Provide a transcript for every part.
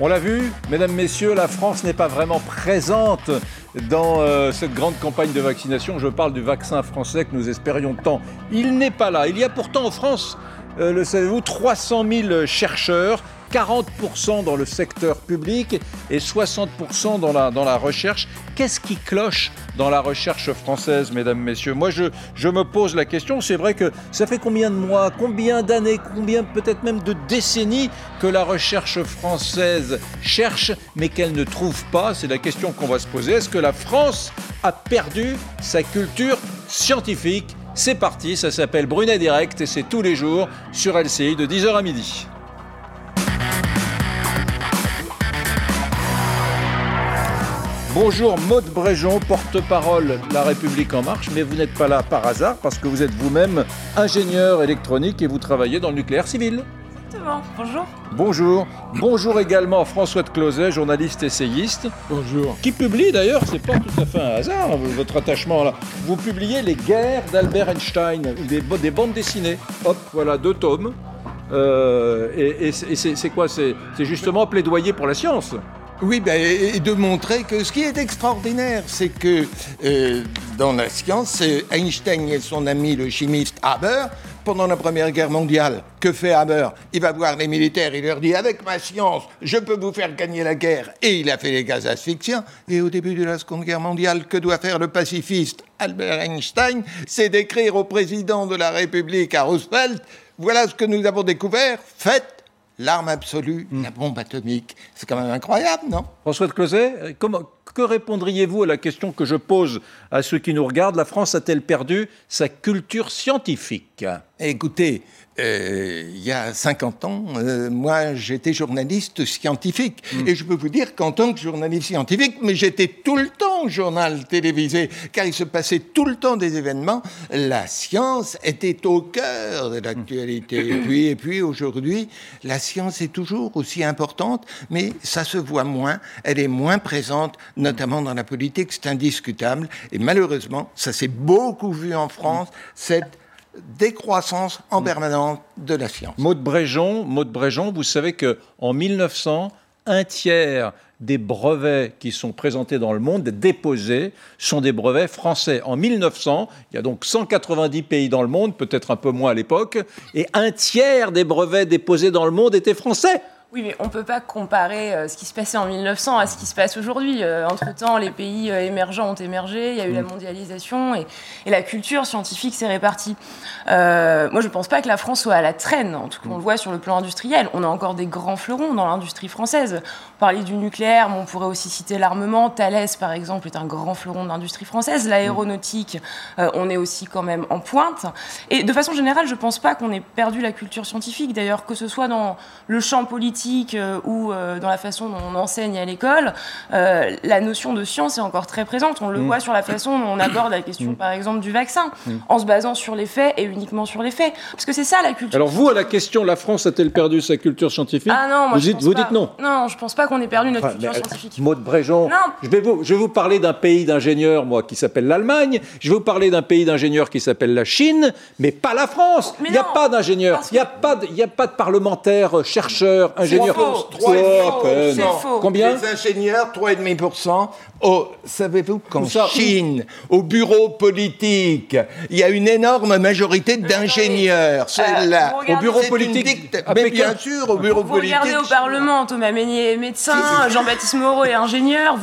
On l'a vu, mesdames, messieurs, la France n'est pas vraiment présente dans euh, cette grande campagne de vaccination. Je parle du vaccin français que nous espérions tant. Il n'est pas là. Il y a pourtant en France, euh, le savez-vous, 300 000 chercheurs 40% dans le secteur public et 60% dans la, dans la recherche. Qu'est-ce qui cloche dans la recherche française, mesdames, messieurs? Moi, je, je me pose la question. C'est vrai que ça fait combien de mois, combien d'années, combien peut-être même de décennies que la recherche française cherche, mais qu'elle ne trouve pas? C'est la question qu'on va se poser. Est-ce que la France a perdu sa culture scientifique? C'est parti, ça s'appelle Brunet Direct et c'est tous les jours sur LCI de 10h à midi. Bonjour Maude Bréjon, porte-parole de La République En Marche, mais vous n'êtes pas là par hasard parce que vous êtes vous-même ingénieur électronique et vous travaillez dans le nucléaire civil. Exactement, bonjour. Bonjour. Bonjour également à François de Closet, journaliste essayiste. Bonjour. Qui publie d'ailleurs, c'est pas tout à fait un hasard, votre attachement là. Vous publiez Les guerres d'Albert Einstein, des, des bandes dessinées. Hop, voilà, deux tomes. Euh, et, et c'est quoi? C'est justement plaidoyer pour la science. Oui, ben, et de montrer que ce qui est extraordinaire, c'est que euh, dans la science, Einstein et son ami le chimiste Haber, pendant la Première Guerre mondiale, que fait Haber? Il va voir les militaires, il leur dit Avec ma science, je peux vous faire gagner la guerre. Et il a fait les gaz asphyxiants. Et au début de la Seconde Guerre mondiale, que doit faire le pacifiste Albert Einstein? C'est d'écrire au président de la République, à Roosevelt Voilà ce que nous avons découvert, faites l'arme absolue, hmm. la bombe atomique. C'est quand même incroyable, non? François de Closet, euh, que répondriez-vous à la question que je pose à ceux qui nous regardent? La France a-t-elle perdu sa culture scientifique? Écoutez, euh, il y a 50 ans, euh, moi j'étais journaliste scientifique. Mm. Et je peux vous dire qu'en tant que journaliste scientifique, mais j'étais tout le temps au journal télévisé, car il se passait tout le temps des événements. La science était au cœur de l'actualité. Mm. Et puis, et puis aujourd'hui, la science est toujours aussi importante, mais ça se voit moins, elle est moins présente, notamment dans la politique, c'est indiscutable. Et malheureusement, ça s'est beaucoup vu en France, cette décroissance en permanence de la science. Maud Bréjon, Bréjon vous savez qu'en 1900, un tiers des brevets qui sont présentés dans le monde, déposés, sont des brevets français. En 1900, il y a donc 190 pays dans le monde, peut-être un peu moins à l'époque, et un tiers des brevets déposés dans le monde étaient français. Oui, mais on ne peut pas comparer euh, ce qui se passait en 1900 à ce qui se passe aujourd'hui. Euh, entre-temps, les pays euh, émergents ont émergé, il y a eu la mm. mondialisation et, la culture scientifique s'est répartie. moi, je ne pense pas que la France soit à la traîne, en tout cas, on le voit sur le plan industriel. On a encore des grands fleurons dans l'industrie française. On parlait du nucléaire, mais on pourrait aussi citer l'armement. Thales, par exemple, est un grand fleuron de l'industrie française. L'aéronautique, on est aussi quand même en pointe. Et de façon générale, je ne pense pas qu'on ait perdu la culture scientifique, d'ailleurs, que ce soit dans le champ politique euh, ou euh, dans la façon dont on enseigne à l'école, euh, la notion de science est encore très présente. On le mm. voit sur la façon dont on aborde la question, mm. par exemple, du vaccin, mm. en se basant sur les faits et uniquement sur les faits. Parce que c'est ça la culture. Alors vous, à la question, la France a-t-elle perdu sa culture scientifique Ah non, moi, vous, je dites, vous dites non. Non, je pense pas qu'on ait perdu notre culture scientifique. Maud Bréjon, je vais vous, je vais vous parler d'un pays d'ingénieurs, moi, qui s'appelle l'Allemagne. Je vais vous parler d'un pays d'ingénieurs qui s'appelle la Chine, mais pas la France. Il n'y a pas d'ingénieurs, il n'y a, pas de, a pas de parlementaires, chercheurs, ingénieurs. C'est faux. Combien Les ingénieurs, 3,5%. Oh, savez-vous qu'en Chine, au bureau politique, il y a une énorme majorité d'ingénieurs. C'est euh, là. Au bureau politique Mais bien sûr, au bureau vous politique. Regardez au Parlement, Thomas Meignet est médecin, Jean-Baptiste Moreau est ingénieur,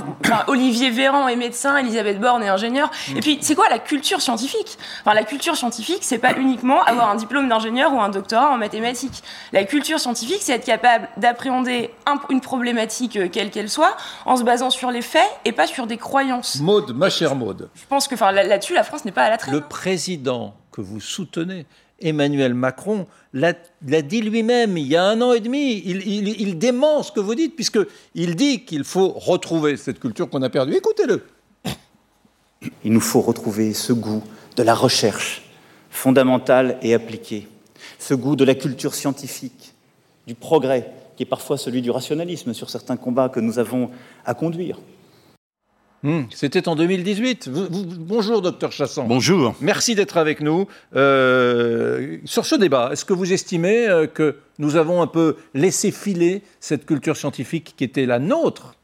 Olivier Véran est médecin, Elisabeth Borne est ingénieur. Et puis, c'est quoi la culture scientifique? Enfin, la culture scientifique, c'est pas uniquement avoir un diplôme d'ingénieur ou un doctorat en mathématiques. La culture scientifique, c'est être capable d'appréhender une problématique euh, quelle qu'elle soit en se basant sur les faits et pas sur des croyances. Maude, ma chère Maude. Je pense que là-dessus, la France n'est pas à la traîne. Le président que vous soutenez, Emmanuel Macron, l'a dit lui-même il y a un an et demi. Il, il dément ce que vous dites, puisqu'il dit qu'il faut retrouver cette culture qu'on a perdue. Écoutez-le. Il nous faut retrouver ce goût de la recherche fondamentale et appliquée, ce goût de la culture scientifique, du progrès, qui est parfois celui du rationalisme sur certains combats que nous avons à conduire. Hmm, c'était en 2018. bonjour, docteur Chassan. Bonjour. Merci d'être avec nous. Euh, sur ce débat, est-ce que vous estimez euh, que nous avons un peu laissé filer cette culture scientifique qui était la nôtre?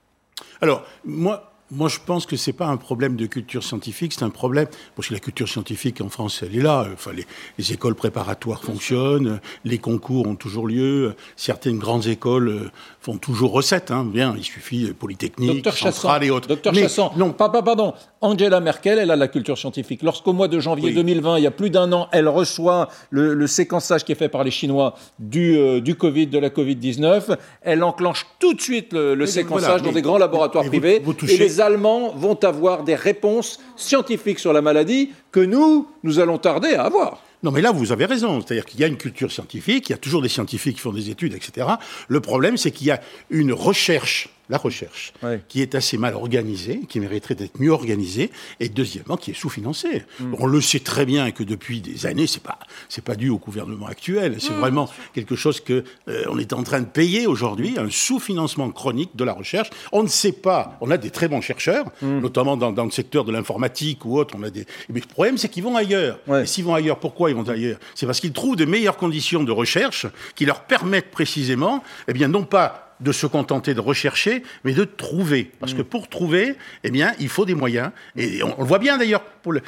Alors, moi, moi, je pense que c'est pas un problème de culture scientifique, c'est un problème parce que la culture scientifique en France, elle est là. Enfin, les, écoles préparatoires fonctionnent, les concours ont toujours lieu, certaines grandes écoles euh, font toujours recette. Hein. Bien, il suffit euh, Polytechnique, Centrale et autres. Docteur Chassan, non, papa, pardon. Angela Merkel, elle a la culture scientifique. Lorsqu'au mois de janvier 2020, il y a plus d'un an, elle reçoit le, séquençage qui est fait par les Chinois du, euh, du Covid, de la Covid-19, elle enclenche tout de suite le, séquençage dans des grands laboratoires privés. et les Allemands vont avoir des réponses scientifiques sur la maladie que nous, nous allons tarder à avoir. Non, mais là, vous avez raison. C'est-à-dire qu'il y a une culture scientifique, il y a toujours des scientifiques qui font des études, etc. Le problème, c'est qu'il y a une recherche la recherche, qui est assez mal organisée, qui mériterait d'être mieux organisée, et deuxièmement, qui est sous-financée. Mm. On le sait très bien que depuis des années, c'est pas c'est pas dû au gouvernement actuel, c'est mm, vraiment quelque chose que euh, on est en train de payer aujourd'hui, un sous-financement chronique de la recherche. On ne sait pas. On a des très bons chercheurs, mm. notamment dans, le secteur de l'informatique ou autre. On a des. Mais le problème, c'est qu'ils vont ailleurs. Et s'ils vont ailleurs, pourquoi ils vont ailleurs? C'est parce qu'ils trouvent de meilleures conditions de recherche qui leur permettent précisément, eh bien, non pas de se contenter de rechercher, mais de trouver. Parce que pour trouver, eh bien, il faut des moyens. Et on, le voit bien d'ailleurs.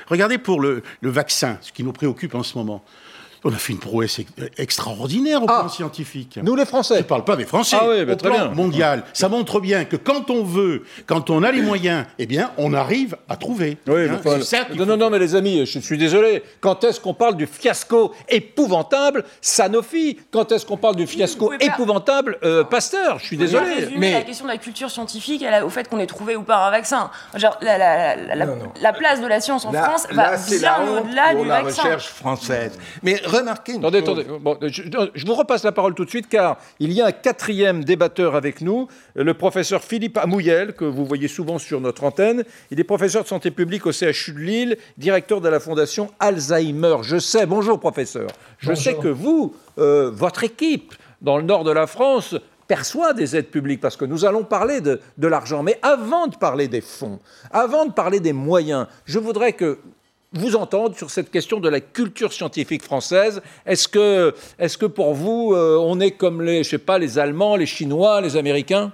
Regardez pour le, le vaccin, ce qui nous préoccupe en ce moment. On a fait une prouesse extraordinaire au ah, plan scientifique. Nous les Français. Je ne parle pas des Français. Ah oui, bah, au plan mondial. Ça montre bien que quand on veut, quand on a les moyens, eh bien, on arrive à trouver. Oui, hein, non, non, non, mais les amis, je suis désolé. Quand est-ce qu'on parle du fiasco épouvantable Sanofi Quand est-ce qu'on parle du fiasco épouvantable euh, Pasteur? Je suis désolé. Mais la question de la culture scientifique au fait qu'on ait trouvé ou pas un vaccin. Genre, la, place de la science en France va bien au-delà du la recherche française. Mais attendez, attendez. je, vous repasse la parole tout de suite car il y a un quatrième débatteur avec nous, le professeur Philippe Amouyel, que vous voyez souvent sur notre antenne. Il est professeur de santé publique au CHU de Lille, directeur de la fondation Alzheimer. Je sais, bonjour professeur, je sais que vous, euh, votre équipe dans le nord de la France, perçoit des aides publiques, parce que nous allons parler de, de l'argent. Mais avant de parler des fonds, avant de parler des moyens, je voudrais que vous entendre sur cette question de la culture scientifique française. Est-ce que, est que pour vous, euh, on est comme les, je sais pas, les Allemands, les Chinois, les Américains?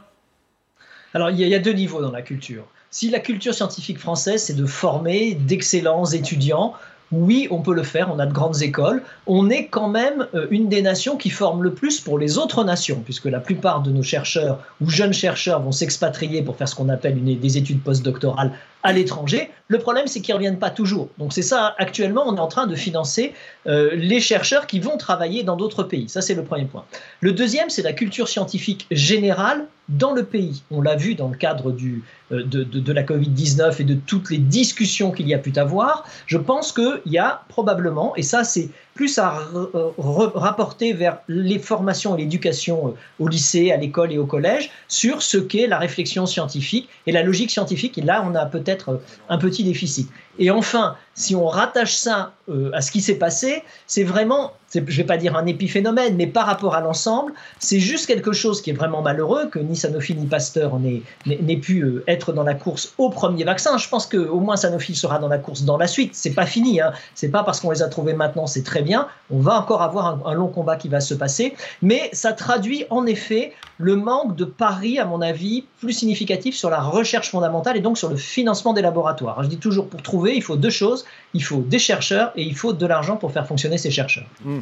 Alors, il y, a deux niveaux dans la culture. Si la culture scientifique française, c'est de former d'excellents étudiants, oui, on peut le faire, on a de grandes écoles. On est quand même euh, une des nations qui forme le plus pour les autres nations, puisque la plupart de nos chercheurs ou jeunes chercheurs vont s'expatrier pour faire ce qu'on appelle des études postdoctorales à l'étranger. Le problème, c'est qu'ils ne reviennent pas toujours. Donc c'est ça, actuellement, on est en train de financer euh, les chercheurs qui vont travailler dans d'autres pays. Ça, c'est le premier point. Le deuxième, c'est la culture scientifique générale dans le pays. On l'a vu dans le cadre euh, de, de, la Covid-19 et de toutes les discussions qu'il y a pu avoir. Je pense qu'il y a probablement, et ça c'est plus à rapporter vers les formations et l'éducation euh, au lycée, à l'école et au collège, sur ce qu'est la réflexion scientifique et la logique scientifique. Et là, on a peut-être un petit déficit. Et enfin, si on rattache ça euh, à ce qui s'est passé, c'est vraiment, je ne vais pas dire un épiphénomène, mais par rapport à l'ensemble, c'est juste quelque chose qui est vraiment malheureux que ni Sanofi ni Pasteur n'aient pu euh, être dans la course au premier vaccin. Je pense qu'au moins Sanofi sera dans la course dans la suite. C'est pas fini. Hein. C'est pas parce qu'on les a trouvés maintenant, c'est très bien. On va encore avoir un, long combat qui va se passer, mais ça traduit en effet le manque de pari, à mon avis, plus significatif sur la recherche fondamentale et donc sur le financement des laboratoires. Je dis toujours pour trouver, il faut deux choses il faut des chercheurs et il faut de l'argent pour faire fonctionner ces chercheurs. Mmh.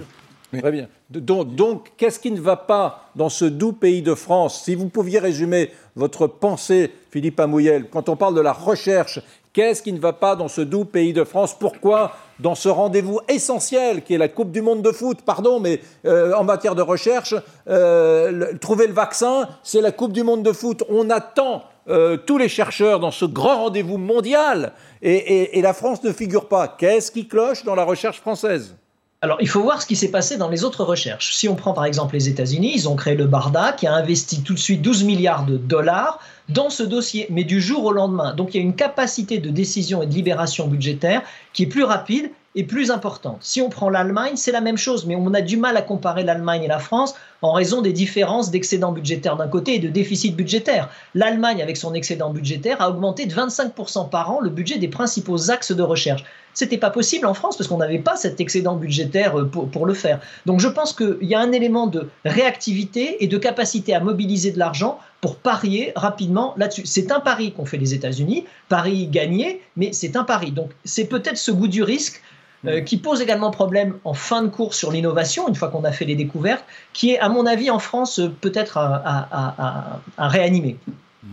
Très bien. Donc, donc qu'est-ce qui ne va pas dans ce doux pays de France? Si vous pouviez résumer votre pensée, Philippe Amouyel, quand on parle de la recherche, qu'est-ce qui ne va pas dans ce doux pays de France? Pourquoi dans ce rendez-vous essentiel qui est la Coupe du Monde de foot, pardon, mais euh, en matière de recherche, euh, trouver le vaccin, c'est la Coupe du Monde de foot. On attend euh, tous les chercheurs dans ce grand rendez-vous mondial et, la France ne figure pas. Qu'est-ce qui cloche dans la recherche française? Alors, il faut voir ce qui s'est passé dans les autres recherches. Si on prend par exemple les États-Unis, ils ont créé le BARDA qui a investi tout de suite 12 milliards de dollars dans ce dossier, mais du jour au lendemain. Donc, il y a une capacité de décision et de libération budgétaire qui est plus rapide et plus importante. Si on prend l'Allemagne, c'est la même chose, mais on a du mal à comparer l'Allemagne et la France. En raison des différences d'excédent budgétaire d'un côté et de déficit budgétaire. L'Allemagne, avec son excédent budgétaire, a augmenté de 25% par an le budget des principaux axes de recherche. C'était pas possible en France parce qu'on n'avait pas cet excédent budgétaire euh, pour, pour le faire. Donc je pense qu'il y a un élément de réactivité et de capacité à mobiliser de l'argent pour parier rapidement là-dessus. C'est un pari qu'ont fait les États-Unis, pari gagné, mais c'est un pari. Donc c'est peut-être ce goût du risque euh, qui pose également problème en fin de cours sur l'innovation, une fois qu'on a fait les découvertes, qui est, à mon avis, en France, peut-être à, réanimer.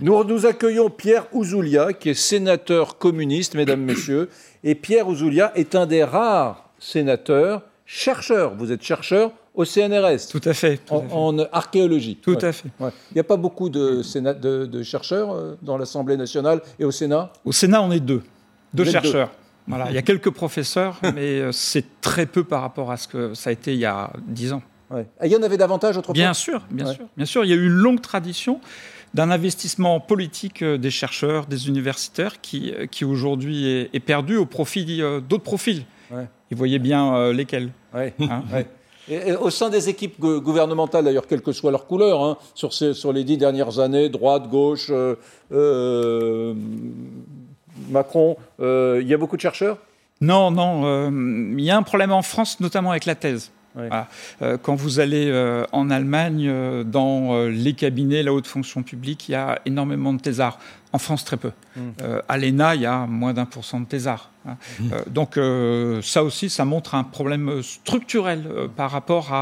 Nous, nous accueillons Pierre Ouzoulia, qui est sénateur communiste, mesdames, messieurs. Et Pierre Ouzoulia est un des rares sénateurs chercheurs. Vous êtes chercheur au CNRS. Tout à fait. en, archéologie. Tout à fait. Il n'y a pas beaucoup de, de, chercheurs euh, dans l'Assemblée nationale et au Sénat? Au Sénat, on est deux. Deux chercheurs. Voilà, il y a quelques professeurs, mais euh, c'est très peu par rapport à ce que ça a été il y a dix ans. il y en avait davantage autrefois Bien sûr, bien sûr. Bien sûr, il y a eu une longue tradition d'un investissement politique euh, des chercheurs, des universitaires, qui, euh, qui aujourd'hui est, perdu au profit d'autres profils. Ouais. Vous voyez bien lesquels. Hein et, au sein des équipes gouvernementales, d'ailleurs, quelle que soit leur couleur, hein, sur, ces, sur, les dix dernières années, droite, gauche, euh, il y a beaucoup de chercheurs? Non, non. Euh, il y a un problème en France, notamment avec la thèse. Euh, quand vous allez en Allemagne, dans les cabinets, la haute fonction publique, il y a énormément de thésards. En France, très peu. Hmm. à l'ENA, il y a moins d'un pour cent de thésards. Hein. Hmm. donc ça aussi, ça montre un problème structurel par rapport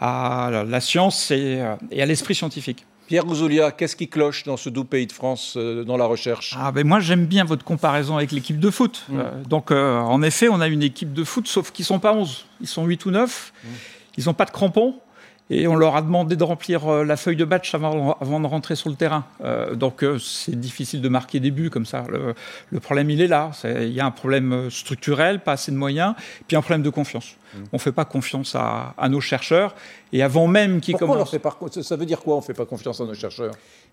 à, la science et à l'esprit scientifique. Pierre Gouzoulia, qu'est-ce qui cloche dans ce doux pays de France euh, dans la recherche? Ah ben Moi, j'aime bien votre comparaison avec l'équipe de foot. Mm. Euh, donc, euh, en effet, on a une équipe de foot, sauf qu'ils ne sont pas 11. Ils sont 8 ou 9. Mm. Ils n'ont pas de crampons et on leur a demandé de remplir euh, la feuille de batch avant, de rentrer sur le terrain. Euh, donc euh, c'est difficile de marquer des buts comme ça. Le, problème, il est là. il y a un problème structurel, pas assez de moyens, puis un problème de confiance. Mmh. On ne fait pas confiance à, nos chercheurs. Et avant même qu'ils commencent... Ça veut dire quoi on ne fait pas confiance à nos chercheurs?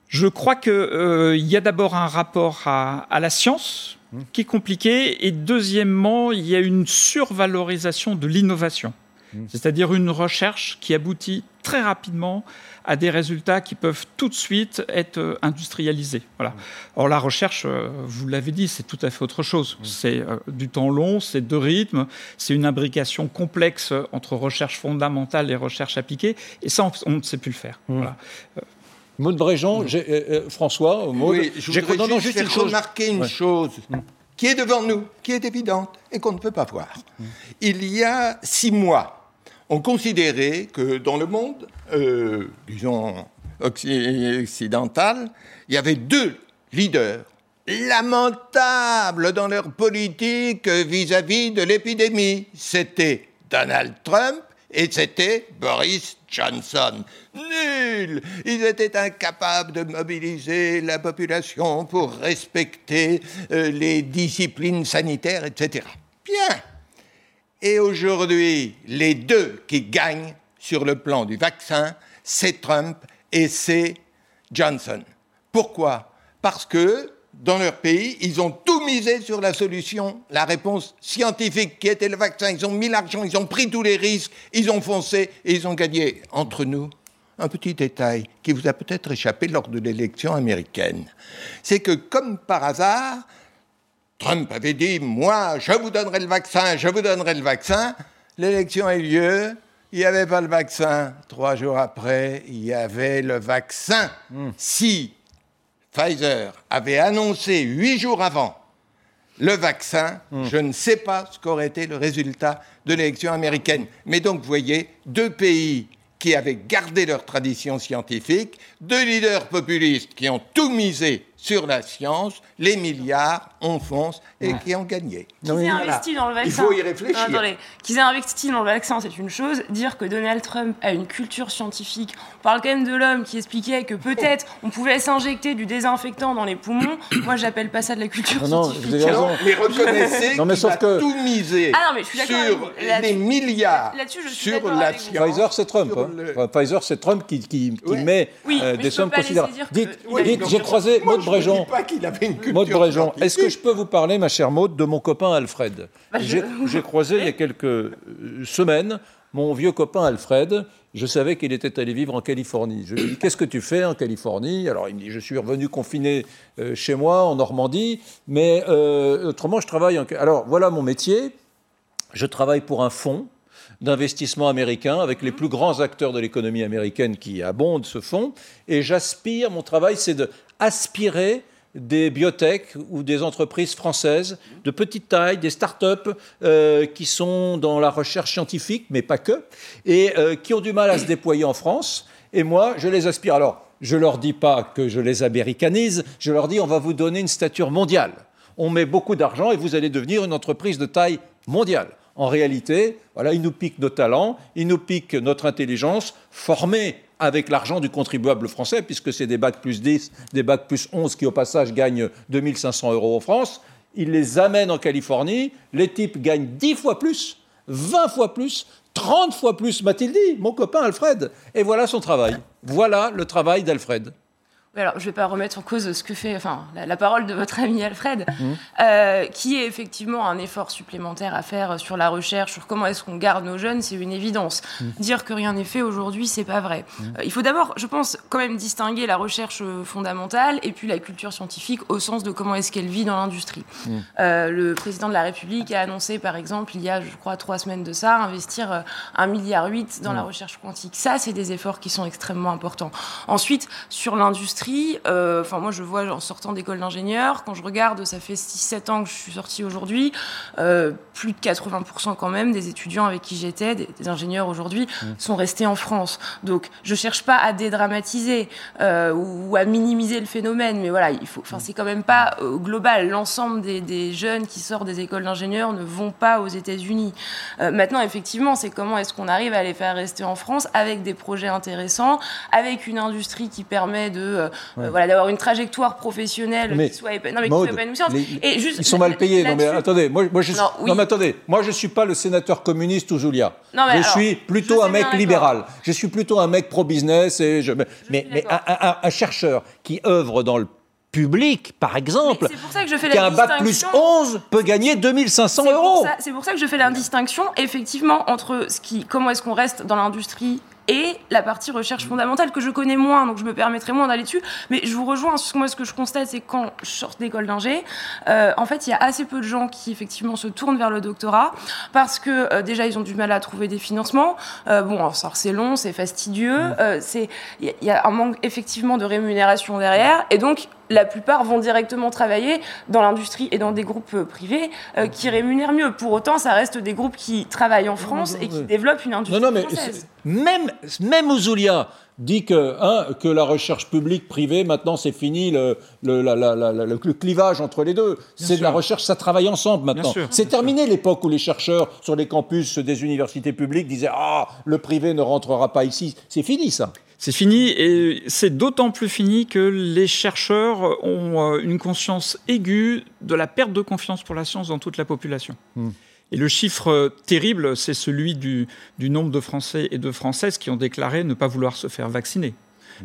Je crois qu'il y a d'abord un rapport à, à la science mmh. qui est compliqué. Et deuxièmement, il y a une survalorisation de l'innovation. Mm. C'est-à-dire une recherche qui aboutit très rapidement à des résultats qui peuvent tout de suite être euh, industrialisés. Voilà. Mm. Or, la recherche, euh, vous l'avez dit, c'est tout à fait autre chose. Mm. C'est euh, du temps long, c'est de rythme, c'est une imbrication complexe entre recherche fondamentale et recherche appliquée, et ça, on, ne sait plus le faire. Voilà. Maud Bréjean, François, Maud, oui, je voudrais juste, faire remarquer une chose qui est devant nous, qui est évidente et qu'on ne peut pas voir. Il y a six mois, on considérait que dans le monde, euh, disons, occidental, il y avait deux leaders lamentables dans leur politique vis-à-vis de l'épidémie. C'était Donald Trump et c'était Boris Johnson. Nul Ils étaient incapables de mobiliser la population pour respecter euh, les disciplines sanitaires, etc. Bien et aujourd'hui, les deux qui gagnent sur le plan du vaccin, c'est Trump et c'est Johnson. Pourquoi? Parce que dans leur pays, ils ont tout misé sur la solution, la réponse scientifique qui était le vaccin. Ils ont mis l'argent, ils ont pris tous les risques, ils ont foncé et ils ont gagné. Entre nous, un petit détail qui vous a peut-être échappé lors de l'élection américaine, c'est que comme par hasard, Trump avait dit, moi, je vous donnerai le vaccin, je vous donnerai le vaccin. L'élection a eu lieu, il n'y avait pas le vaccin. Trois jours après, il y avait le vaccin. Hmm. Si Pfizer avait annoncé huit jours avant le vaccin, hmm. je ne sais pas ce qu'aurait été le résultat de l'élection américaine. Mais donc, vous voyez, deux pays qui avaient gardé leur tradition scientifique, deux leaders populistes qui ont tout misé sur la science, les milliards, on fonce et qui ont gagné. Qu'ils aient investi dans le vaccin. Il faut y réfléchir. attendez, qu'ils aient investi dans le vaccin, c'est une chose. Dire que Donald Trump a une culture scientifique, on parle quand même de l'homme qui expliquait que peut-être on pouvait s'injecter du désinfectant dans les poumons. Moi, j'appelle pas ça de la culture scientifique. Non, vous avez raison. Mais reconnaissez non, mais qu'il a que... tout misé ah non, mais je suis sur les milliards je suis sur la science. Pfizer, c'est Trump. Hein. Pfizer, c'est Trump qui, qui, met euh, des sommes considérables. Dites, j'ai croisé Maud Bréjean. Maud Bréjean, est-ce que je peux vous parler, ma chère Maud, de mon copain Alfred bah, J'ai croisé il y a quelques euh, semaines mon vieux copain Alfred. je savais qu'il était allé vivre en Californie. Je lui ai dit Qu'est-ce que tu fais en Californie? Alors il me dit Je suis revenu confiné euh, chez moi en Normandie, mais euh, autrement je travaille en. Alors voilà mon métier. Je travaille pour un fonds d'investissement américain avec les plus grands acteurs de l'économie américaine qui abondent ce fonds. Et j'aspire, mon travail, c'est d'aspirer des biotech ou des entreprises françaises de petite taille, des start-up euh, qui sont dans la recherche scientifique, mais pas que, et euh, qui ont du mal à se déployer en France. Et moi, je les aspire. Alors, je ne leur dis pas que je les américanise, je leur dis on va vous donner une stature mondiale. On met beaucoup d'argent et vous allez devenir une entreprise de taille mondiale. En réalité, voilà, ils nous piquent nos talents, ils nous piquent notre intelligence, formée avec l'argent du contribuable français, puisque c'est des bacs plus 10, des bacs plus 11 qui au passage gagnent 2500 euros en France. Ils les amènent en Californie, les types gagnent 10 fois plus, 20 fois plus, 30 fois plus, m'a-t-il dit, mon copain Alfred. Et voilà son travail. Voilà le travail d'Alfred alors, je ne vais pas remettre en cause ce que fait, enfin, la, parole de votre ami Alfred, mmh. euh, qui est effectivement un effort supplémentaire à faire sur la recherche, sur comment est-ce qu'on garde nos jeunes, c'est une évidence. Mmh. Dire que rien n'est fait aujourd'hui, c'est pas vrai. Mmh. Euh, il faut d'abord, je pense, quand même distinguer la recherche fondamentale et puis la culture scientifique au sens de comment est-ce qu'elle vit dans l'industrie. Euh, le président de la République a annoncé, par exemple, il y a, je crois, trois semaines de ça, investir un milliard huit dans la recherche quantique. Ça, c'est des efforts qui sont extrêmement importants. Ensuite, sur l'industrie euh, enfin, moi, je vois en sortant d'école d'ingénieur, quand je regarde, ça fait 6-7 ans que je suis sortie aujourd'hui, euh, plus de 80% quand même des étudiants avec qui j'étais, des, ingénieurs aujourd'hui, mmh. sont restés en France. Donc, je cherche pas à dédramatiser euh, ou, à minimiser le phénomène, mais voilà, il faut. Enfin, c'est quand même pas global. L'ensemble des, des, jeunes qui sortent des écoles d'ingénieurs ne vont pas aux États-Unis. maintenant, effectivement, c'est comment est-ce qu'on arrive à les faire rester en France avec des projets intéressants, avec une industrie qui permet de euh, voilà, d'avoir une trajectoire professionnelle qui soit, non, mais épanouissante. et juste, ils sont mal payés. Non, mais attendez, moi, moi je suis... non, mais attendez, moi je suis pas le sénateur communiste ou Julia. je suis plutôt un mec libéral. Je suis plutôt un mec pro-business. Et je... Mais, mais un, chercheur qui œuvre dans le public, par exemple, qui a un bac plus 11 peut gagner 2500 euros. C'est pour ça que je fais la distinction, effectivement, entre ce qui, comment est-ce qu'on reste dans l'industrie et la partie recherche fondamentale que je connais moins, donc je me permettrai moins d'aller dessus. Mais je vous rejoins, moi ce que je constate, c'est quand je sors d'école d'ingé, euh, en fait, il y a assez peu de gens qui effectivement se tournent vers le doctorat parce que euh, déjà ils ont du mal à trouver des financements. Euh, bon, c'est long, c'est fastidieux, mmh. c'est il y, a un manque effectivement de rémunération derrière, et donc la plupart vont directement travailler dans l'industrie et dans des groupes euh, privés euh, qui rémunèrent mieux. Pour autant, ça reste des groupes qui travaillent en France et qui développent une industrie non, non, mais française. Même, même Ouzoulia dit que, hein, que la recherche publique-privée, maintenant, c'est fini le, le, le, clivage entre les deux. C'est de la recherche, ça travaille ensemble maintenant. C'est terminé l'époque où les chercheurs sur les campus des universités publiques disaient Ah, le privé ne rentrera pas ici. C'est fini ça. C'est fini et c'est d'autant plus fini que les chercheurs ont euh, une conscience aiguë de la perte de confiance pour la science dans toute la population. Hmm. Et le chiffre terrible, c'est celui du, du, nombre de Français et de Françaises qui ont déclaré ne pas vouloir se faire vacciner.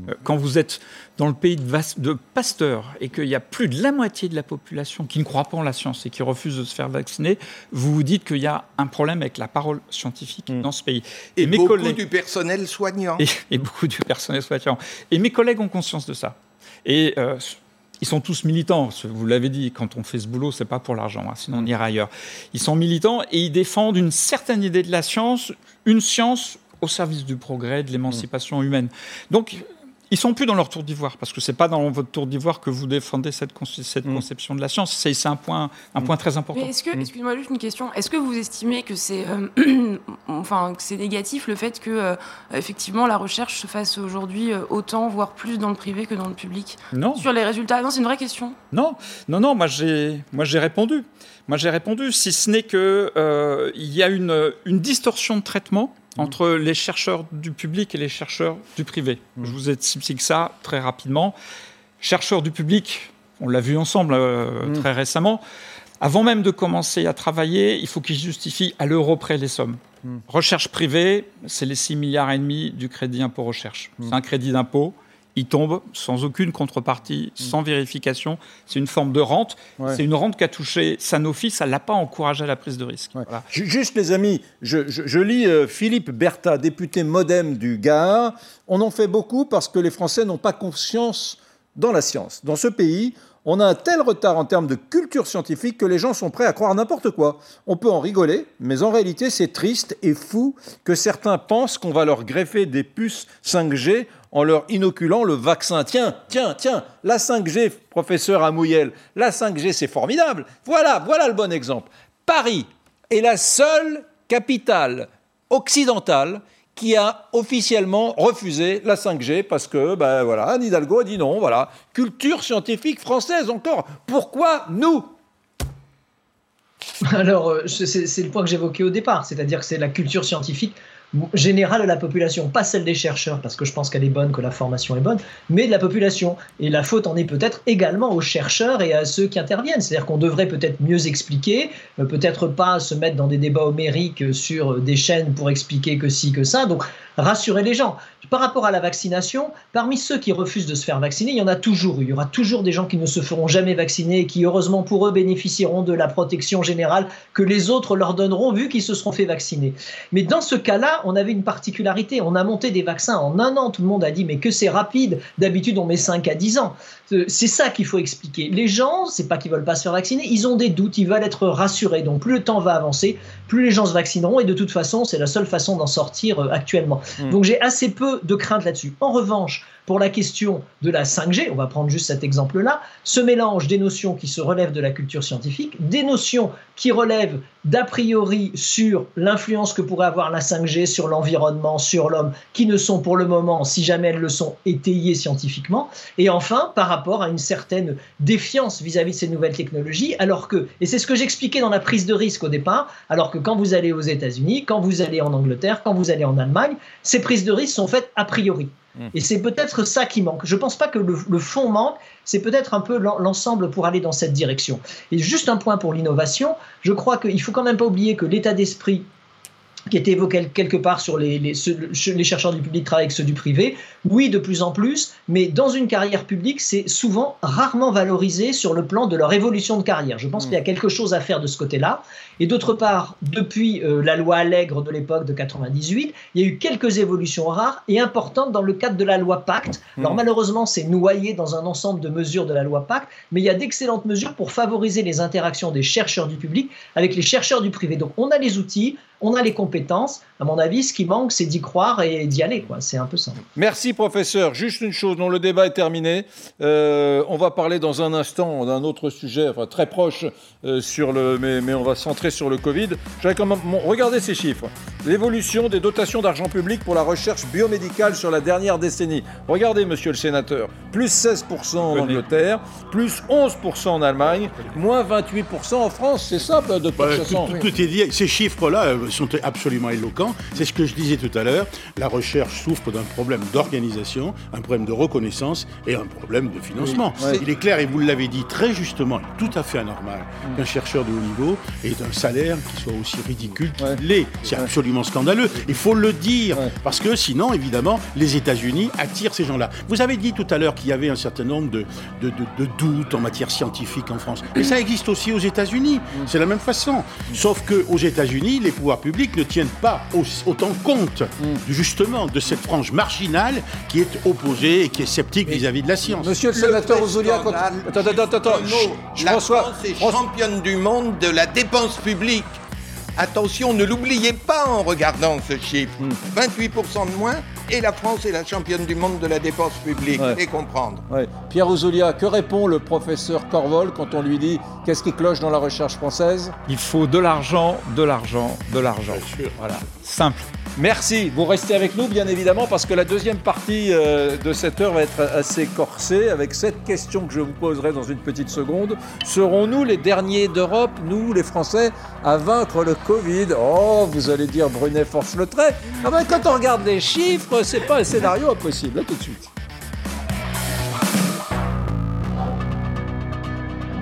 Euh, quand vous êtes dans le pays de, Pasteur et qu'il y a plus de la moitié de la population qui ne croit pas en la science et qui refuse de se faire vacciner, vous vous dites qu'il y a un problème avec la parole scientifique mm. dans ce pays. Et, beaucoup du personnel soignant. Et, beaucoup du personnel soignant. Et mes collègues ont conscience de ça. Et euh, ils sont tous militants. Vous l'avez dit, quand on fait ce boulot, c'est pas pour l'argent, hein, sinon on ira ailleurs. Ils sont militants et ils défendent une certaine idée de la science, une science au service du progrès, de l'émancipation humaine. Donc, ils sont plus dans leur tour d'ivoire, parce que c'est pas dans votre tour d'ivoire que vous défendez cette, cette mm. conception de la science. C'est un point, un point très important. est-ce que, mm. excusez-moi juste une question, est-ce que vous estimez que c'est, euh, enfin, c'est négatif le fait que, euh, effectivement, la recherche se fasse aujourd'hui euh, autant, voire plus dans le privé que dans le public? Non. Sur les résultats? Non, c'est une vraie question. Non, non, non. Moi, j'ai, moi, j'ai répondu. Moi, j'ai répondu. Si ce n'est que il y a une, une distorsion de traitement entre les chercheurs du public et les chercheurs du privé. Mmh. Je vous explique ça très rapidement. Chercheurs du public, on l'a vu ensemble euh, mmh. très récemment, avant même de commencer à travailler, il faut qu'ils justifient à l'euro près les sommes. Mmh. Recherche privée, c'est les 6 milliards et demi du crédit impôt recherche. C'est un crédit d'impôt, il tombe sans aucune contrepartie, sans vérification. C'est une forme de rente. C'est une rente qui a touché Sanofi, ça ne l'a pas encouragé à la prise de risque. Juste les amis, je, lis euh, Philippe Bertha, député modem du Gard. On en fait beaucoup parce que les Français n'ont pas confiance dans la science. Dans ce pays, on a un tel retard en termes de culture scientifique que les gens sont prêts à croire n'importe quoi. On peut en rigoler, mais en réalité c'est triste et fou que certains pensent qu'on va leur greffer des puces 5G en leur inoculant le vaccin. Tiens, tiens, tiens, la 5G, professeur Amouyel, la 5G c'est formidable. Voilà, voilà le bon exemple. Paris est la seule capitale occidentale qui a officiellement refusé la 5G parce que, ben voilà, Anne Hidalgo a dit non, voilà. Culture scientifique française encore. Pourquoi nous? Alors, euh, c'est le point que j'évoquais au départ, c'est-à-dire que c'est la culture scientifique générale de la population, pas celle des chercheurs, parce que je pense qu'elle est bonne, que la formation est bonne, mais de la population. Et la faute en est peut-être également aux chercheurs et à ceux qui interviennent. C'est-à-dire qu'on devrait peut-être mieux expliquer, euh, peut-être pas se mettre dans des débats homériques sur des chaînes pour expliquer que si, que ça. Donc rassurer les gens. Par rapport à la vaccination, parmi ceux qui refusent de se faire vacciner, il y en a toujours eu. Il y aura toujours des gens qui ne se feront jamais vacciner et qui, heureusement pour eux, bénéficieront de la protection générale que les autres leur donneront vu qu'ils se seront fait vacciner. Mais dans ce cas-là, on avait une particularité. On a monté des vaccins en un an. Tout le monde a dit mais que c'est rapide. D'habitude, on met 5 à 10 ans. C'est ça qu'il faut expliquer. Les gens, c'est pas qu'ils veulent pas se faire vacciner, ils ont des doutes, ils veulent être rassurés. Donc plus le temps va avancer, plus les gens se vaccineront et de toute façon, c'est la seule façon d'en sortir euh, actuellement. Mm. Donc j'ai assez peu de crainte là-dessus. En revanche, pour la question de la 5G, on va prendre juste cet exemple-là, ce mélange des notions qui se relèvent de la culture scientifique, des notions qui relèvent d'a priori sur l'influence que pourrait avoir la 5G sur l'environnement, sur l'homme, qui ne sont pour le moment, si jamais elles le sont, étayées scientifiquement, et enfin par rapport à une certaine défiance vis-à-vis de ces nouvelles technologies, alors que, et c'est ce que j'expliquais dans la prise de risque au départ, alors que quand vous allez aux États-Unis, quand vous allez en Angleterre, quand vous allez en Allemagne, ces prises de risque sont faites a priori. Hmm. Et c'est peut-être ça qui manque. Je ne pense pas que le, fond manque, c'est peut-être un peu l'ensemble pour aller dans cette direction. Et juste un point pour l'innovation, je crois qu'il ne faut quand même pas oublier que l'état d'esprit qui était évoqué quelque part sur les, les, les, chercheurs du public travaillent avec ceux du privé. Oui, de plus en plus, mais dans une carrière publique, c'est souvent rarement valorisé sur le plan de leur évolution de carrière. Je pense hmm. qu'il y a quelque chose à faire de ce côté-là. Et d'autre part, depuis euh, la loi Allègre de l'époque de 98, il y a eu quelques évolutions rares et importantes dans le cadre de la loi Pacte. Hmm. Alors malheureusement, c'est noyé dans un ensemble de mesures de la loi Pacte, mais il y a d'excellentes mesures pour favoriser les interactions des chercheurs du public avec les chercheurs du privé. Donc on a les outils, on a les compétences. À mon avis, ce qui manque, c'est d'y croire et d'y aller. C'est un peu ça. Merci, professeur. Juste une chose, dont le débat est terminé. Euh, on va parler dans un instant d'un autre sujet, enfin très proche, euh, sur le, mais, mais, on va centrer sur le Covid. J'avais quand même, regardez ces chiffres. L'évolution des dotations d'argent public pour la recherche biomédicale sur la dernière décennie. Regardez, monsieur le sénateur, plus 16% en Angleterre, plus 11% en Allemagne, moins 28% en France. C'est ça, de bah, tout, tout, est dit. Ces chiffres-là euh, sont absolument éloquents. C'est ce que je disais tout à l'heure. La recherche souffre d'un problème d'organisation, un problème de reconnaissance et un problème de financement. Il est clair, et vous l'avez dit très justement, tout à fait anormal mm. qu'un chercheur de haut niveau ait un salaire qui soit aussi ridicule qu'il l'est. C'est absolument scandaleux. Il faut le dire, parce que sinon, évidemment, les États-Unis attirent ces gens-là. Vous avez dit tout à l'heure qu'il y avait un certain nombre de, de, doutes en matière scientifique en France. Et ça existe aussi aux États-Unis. Mm. C'est la même façon. Sauf qu'aux États-Unis, les pouvoirs publics ne tiennent pas autant compte mm. justement de cette frange marginale qui est opposée et qui est sceptique vis-à-vis de la science. Monsieur le sénateur Ozolia, attends, attends, attends, attends. La France est championne du monde de la dépense publique. Attention, ne l'oubliez pas en regardant ce chiffre. 28% mm. de moins, et la France est la championne du monde de la dépense publique. Et comprendre. Pierre Ouzoulia, que répond le professeur Corvol quand on lui dit qu'est-ce qui cloche dans la recherche française? Il faut de l'argent, de l'argent, de l'argent. Voilà, simple. Merci. Vous restez avec nous, bien évidemment, parce que la deuxième partie euh, de cette heure va être assez corsée avec cette question que je vous poserai dans une petite seconde. Serons-nous les derniers d'Europe, nous, les Français, à vaincre le Covid? Oh, vous allez dire Brunet force le trait. Ah ben, quand on regarde les chiffres, c'est pas un scénario impossible. Tout de suite.